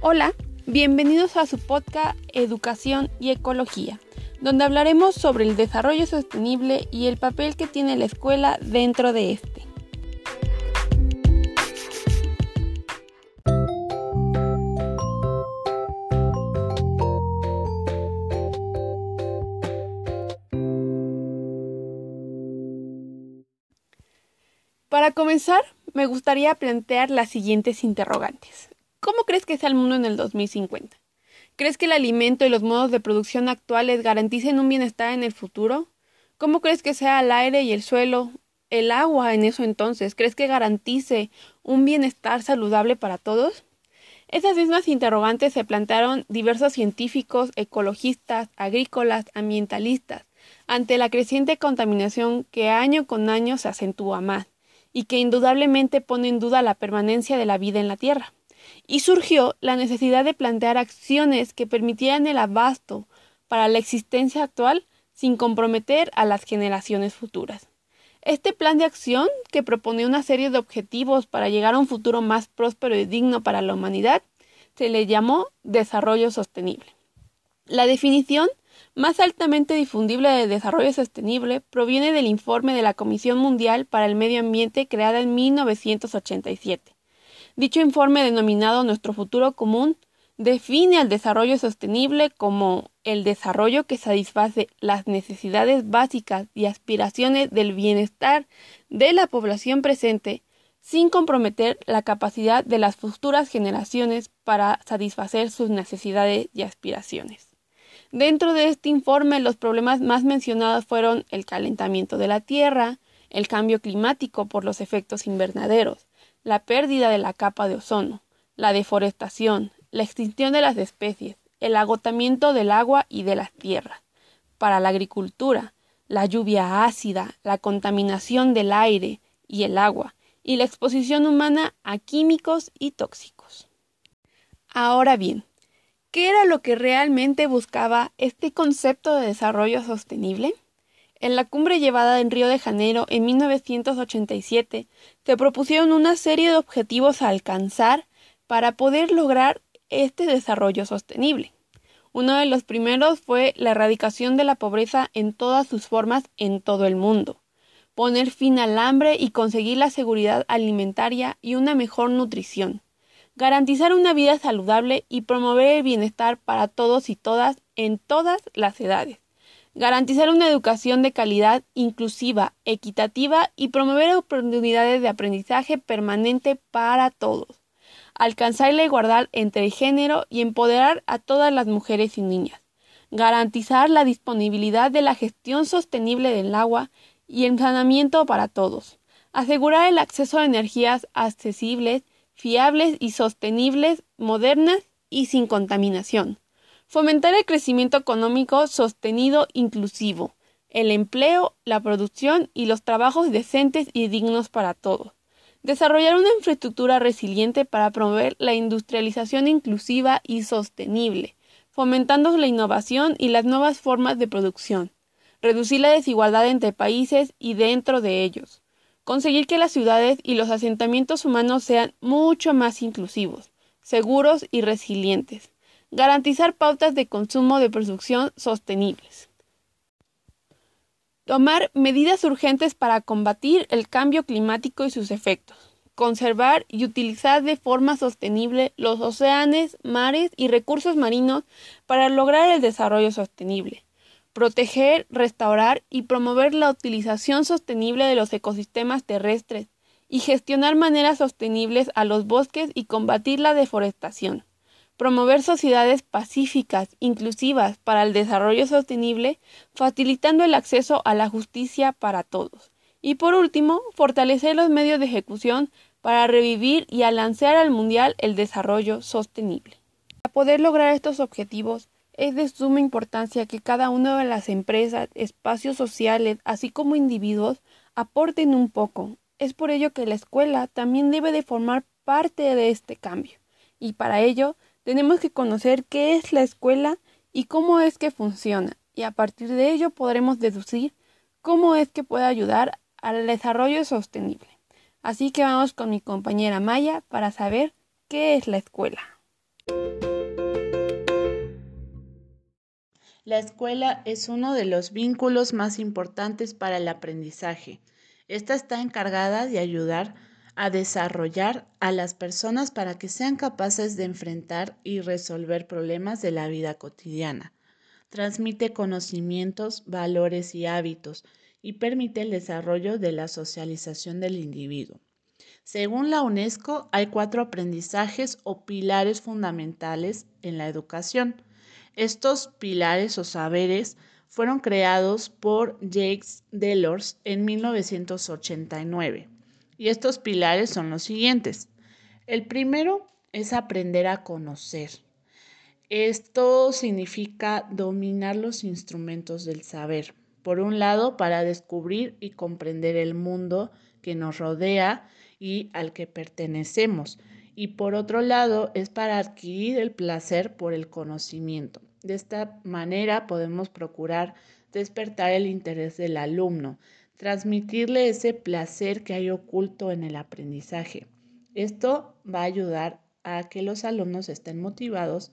Hola, bienvenidos a su podcast Educación y Ecología, donde hablaremos sobre el desarrollo sostenible y el papel que tiene la escuela dentro de este. Para comenzar, me gustaría plantear las siguientes interrogantes. ¿Cómo crees que sea el mundo en el 2050? ¿Crees que el alimento y los modos de producción actuales garanticen un bienestar en el futuro? ¿Cómo crees que sea el aire y el suelo, el agua en eso entonces? ¿Crees que garantice un bienestar saludable para todos? Esas mismas interrogantes se plantearon diversos científicos, ecologistas, agrícolas, ambientalistas, ante la creciente contaminación que año con año se acentúa más y que indudablemente pone en duda la permanencia de la vida en la Tierra. Y surgió la necesidad de plantear acciones que permitieran el abasto para la existencia actual sin comprometer a las generaciones futuras. Este plan de acción, que propone una serie de objetivos para llegar a un futuro más próspero y digno para la humanidad, se le llamó desarrollo sostenible. La definición más altamente difundible de desarrollo sostenible proviene del informe de la Comisión Mundial para el Medio Ambiente creada en 1987. Dicho informe, denominado Nuestro Futuro Común, define al desarrollo sostenible como el desarrollo que satisface las necesidades básicas y aspiraciones del bienestar de la población presente sin comprometer la capacidad de las futuras generaciones para satisfacer sus necesidades y aspiraciones. Dentro de este informe, los problemas más mencionados fueron el calentamiento de la Tierra, el cambio climático por los efectos invernaderos, la pérdida de la capa de ozono, la deforestación, la extinción de las especies, el agotamiento del agua y de las tierras. Para la agricultura, la lluvia ácida, la contaminación del aire y el agua, y la exposición humana a químicos y tóxicos. Ahora bien, ¿Qué era lo que realmente buscaba este concepto de desarrollo sostenible? En la cumbre llevada en Río de Janeiro en 1987 se propusieron una serie de objetivos a alcanzar para poder lograr este desarrollo sostenible. Uno de los primeros fue la erradicación de la pobreza en todas sus formas en todo el mundo, poner fin al hambre y conseguir la seguridad alimentaria y una mejor nutrición garantizar una vida saludable y promover el bienestar para todos y todas en todas las edades, garantizar una educación de calidad inclusiva, equitativa y promover oportunidades de aprendizaje permanente para todos, alcanzar la igualdad entre el género y empoderar a todas las mujeres y niñas, garantizar la disponibilidad de la gestión sostenible del agua y el saneamiento para todos, asegurar el acceso a energías accesibles fiables y sostenibles, modernas y sin contaminación. Fomentar el crecimiento económico sostenido inclusivo, el empleo, la producción y los trabajos decentes y dignos para todos. Desarrollar una infraestructura resiliente para promover la industrialización inclusiva y sostenible, fomentando la innovación y las nuevas formas de producción. Reducir la desigualdad entre países y dentro de ellos conseguir que las ciudades y los asentamientos humanos sean mucho más inclusivos, seguros y resilientes, garantizar pautas de consumo de producción sostenibles. Tomar medidas urgentes para combatir el cambio climático y sus efectos. Conservar y utilizar de forma sostenible los océanos, mares y recursos marinos para lograr el desarrollo sostenible proteger, restaurar y promover la utilización sostenible de los ecosistemas terrestres y gestionar maneras sostenibles a los bosques y combatir la deforestación. Promover sociedades pacíficas, inclusivas para el desarrollo sostenible, facilitando el acceso a la justicia para todos. Y por último, fortalecer los medios de ejecución para revivir y alancear al mundial el desarrollo sostenible. Para poder lograr estos objetivos, es de suma importancia que cada una de las empresas, espacios sociales, así como individuos, aporten un poco. Es por ello que la escuela también debe de formar parte de este cambio. Y para ello tenemos que conocer qué es la escuela y cómo es que funciona, y a partir de ello podremos deducir cómo es que puede ayudar al desarrollo sostenible. Así que vamos con mi compañera Maya para saber qué es la escuela. La escuela es uno de los vínculos más importantes para el aprendizaje. Esta está encargada de ayudar a desarrollar a las personas para que sean capaces de enfrentar y resolver problemas de la vida cotidiana. Transmite conocimientos, valores y hábitos y permite el desarrollo de la socialización del individuo. Según la UNESCO, hay cuatro aprendizajes o pilares fundamentales en la educación. Estos pilares o saberes fueron creados por Jacques Delors en 1989. Y estos pilares son los siguientes. El primero es aprender a conocer. Esto significa dominar los instrumentos del saber. Por un lado, para descubrir y comprender el mundo que nos rodea y al que pertenecemos. Y por otro lado, es para adquirir el placer por el conocimiento. De esta manera podemos procurar despertar el interés del alumno, transmitirle ese placer que hay oculto en el aprendizaje. Esto va a ayudar a que los alumnos estén motivados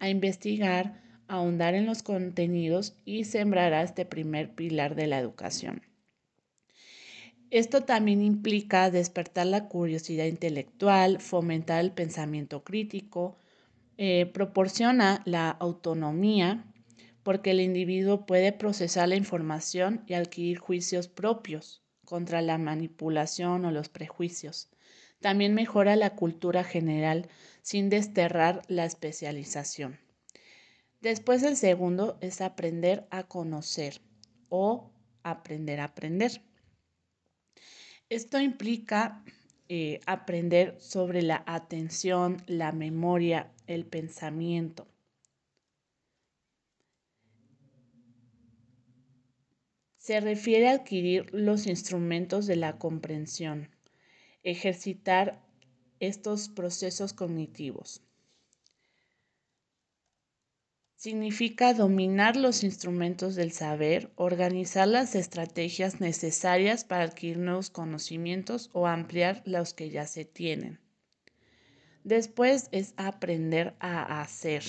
a investigar, a ahondar en los contenidos y sembrará este primer pilar de la educación. Esto también implica despertar la curiosidad intelectual, fomentar el pensamiento crítico, eh, proporciona la autonomía porque el individuo puede procesar la información y adquirir juicios propios contra la manipulación o los prejuicios. También mejora la cultura general sin desterrar la especialización. Después el segundo es aprender a conocer o aprender a aprender. Esto implica eh, aprender sobre la atención, la memoria, el pensamiento. Se refiere a adquirir los instrumentos de la comprensión, ejercitar estos procesos cognitivos. Significa dominar los instrumentos del saber, organizar las estrategias necesarias para adquirir nuevos conocimientos o ampliar los que ya se tienen. Después es aprender a hacer.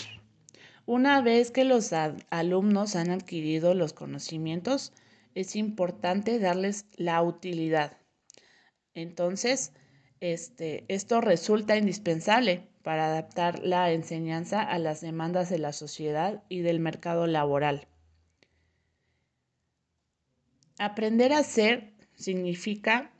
Una vez que los alumnos han adquirido los conocimientos, es importante darles la utilidad. Entonces, este, esto resulta indispensable para adaptar la enseñanza a las demandas de la sociedad y del mercado laboral. Aprender a hacer significa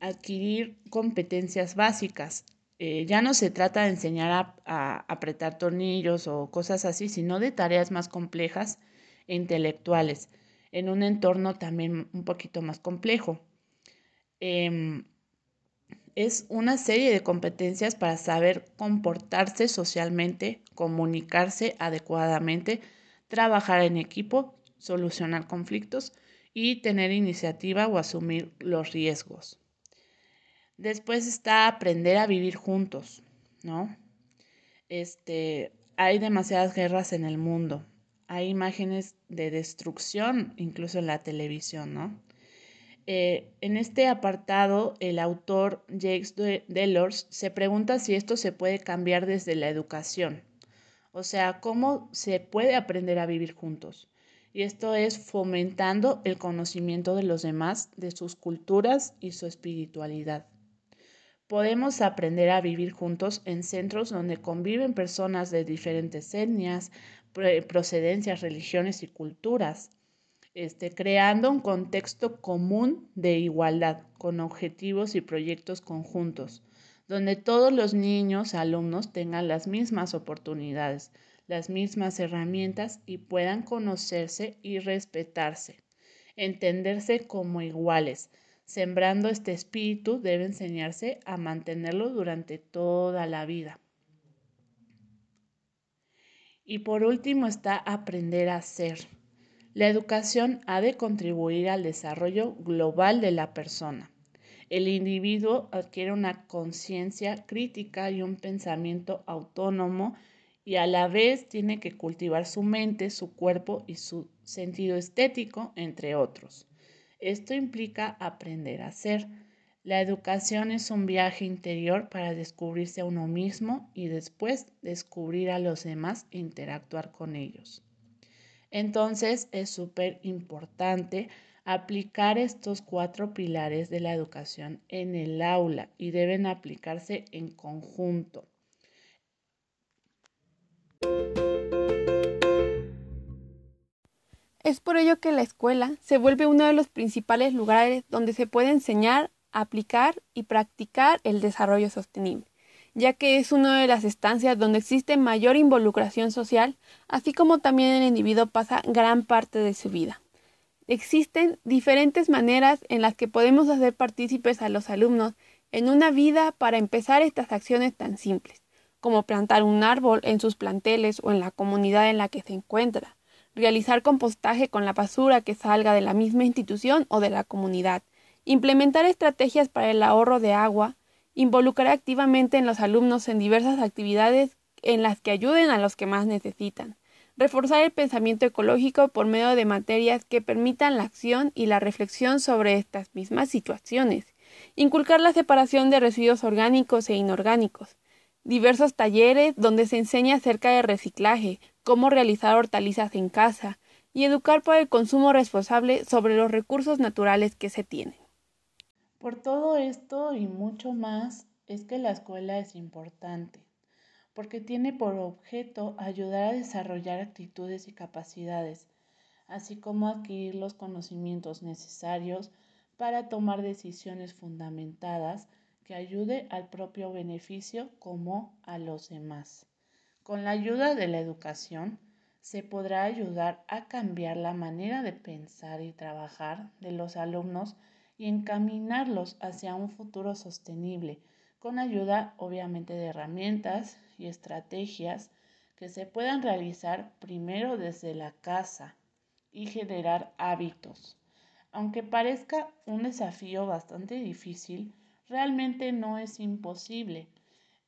adquirir competencias básicas. Eh, ya no se trata de enseñar a, a, apretar tornillos o cosas así, sino de tareas más complejas e intelectuales en un entorno también un poquito más complejo. Em, es una serie de competencias para saber comportarse socialmente, comunicarse adecuadamente, trabajar en equipo, solucionar conflictos y tener iniciativa o asumir los riesgos. Después está aprender a vivir juntos, ¿no? Este, hay demasiadas guerras en el mundo. Hay imágenes de destrucción incluso en la televisión, ¿no? Eh, en este apartado, el autor Jacques Delors se pregunta si esto se puede cambiar desde la educación, o sea, cómo se puede aprender a vivir juntos. Y esto es fomentando el conocimiento de los demás, de sus culturas y su espiritualidad. Podemos aprender a vivir juntos en centros donde conviven personas de diferentes etnias, procedencias, religiones y culturas este, creando un contexto común de igualdad, con objetivos y proyectos conjuntos, donde todos los niños, alumnos tengan las mismas oportunidades, las mismas herramientas y puedan conocerse y respetarse, entenderse como iguales. Sembrando este espíritu debe enseñarse a mantenerlo durante toda la vida. Y por último está aprender a ser la educación ha de contribuir al desarrollo global de la persona. El individuo adquiere una conciencia crítica y un pensamiento autónomo y a la vez tiene que cultivar su mente, su cuerpo y su sentido estético, entre otros. Esto implica aprender a ser. La educación es un viaje interior para descubrirse a uno mismo y después descubrir a los demás e interactuar con ellos. Entonces es súper importante aplicar estos cuatro pilares de la educación en el aula y deben aplicarse en conjunto. Es por ello que la escuela se vuelve uno de los principales lugares donde se puede enseñar, aplicar y practicar el desarrollo sostenible, ya que es una de las estancias donde existe mayor involucración social, así como también el individuo pasa gran parte de su vida. Existen diferentes maneras en las que podemos hacer partícipes a los alumnos en una vida para empezar estas acciones tan simples, como plantar un árbol en sus planteles o en la comunidad en la que se encuentra, realizar compostaje con la basura que salga de la misma institución o de la comunidad, implementar estrategias para el ahorro de agua, involucrar activamente en los alumnos en diversas actividades en las que ayuden a los que más necesitan, reforzar el pensamiento ecológico por medio de materias que permitan la acción y la reflexión sobre estas mismas situaciones, inculcar la separación de residuos orgánicos e inorgánicos, diversos talleres donde se enseña acerca de reciclaje, cómo realizar hortalizas en casa y educar por el consumo responsable sobre los recursos naturales que se tienen. Por todo esto y mucho más es que la escuela es importante, porque tiene por objeto ayudar a desarrollar actitudes y capacidades, así como adquirir los conocimientos necesarios para tomar decisiones fundamentadas que ayude al propio beneficio como a los demás. Con la ayuda de la educación se podrá ayudar a cambiar la manera de pensar y trabajar de los alumnos y encaminarlos hacia un futuro sostenible, con ayuda obviamente de herramientas y estrategias que se puedan realizar primero desde la casa y generar hábitos. Aunque parezca un desafío bastante difícil, realmente no es imposible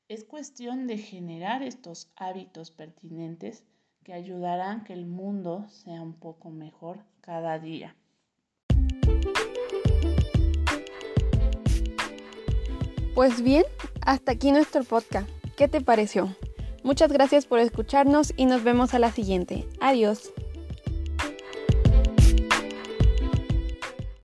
es cuestión de generar estos hábitos pertinentes que ayudarán que el mundo sea un poco mejor cada día. Pues bien, hasta aquí nuestro podcast. ¿Qué te pareció? Muchas gracias por escucharnos y nos vemos a la siguiente. Adiós.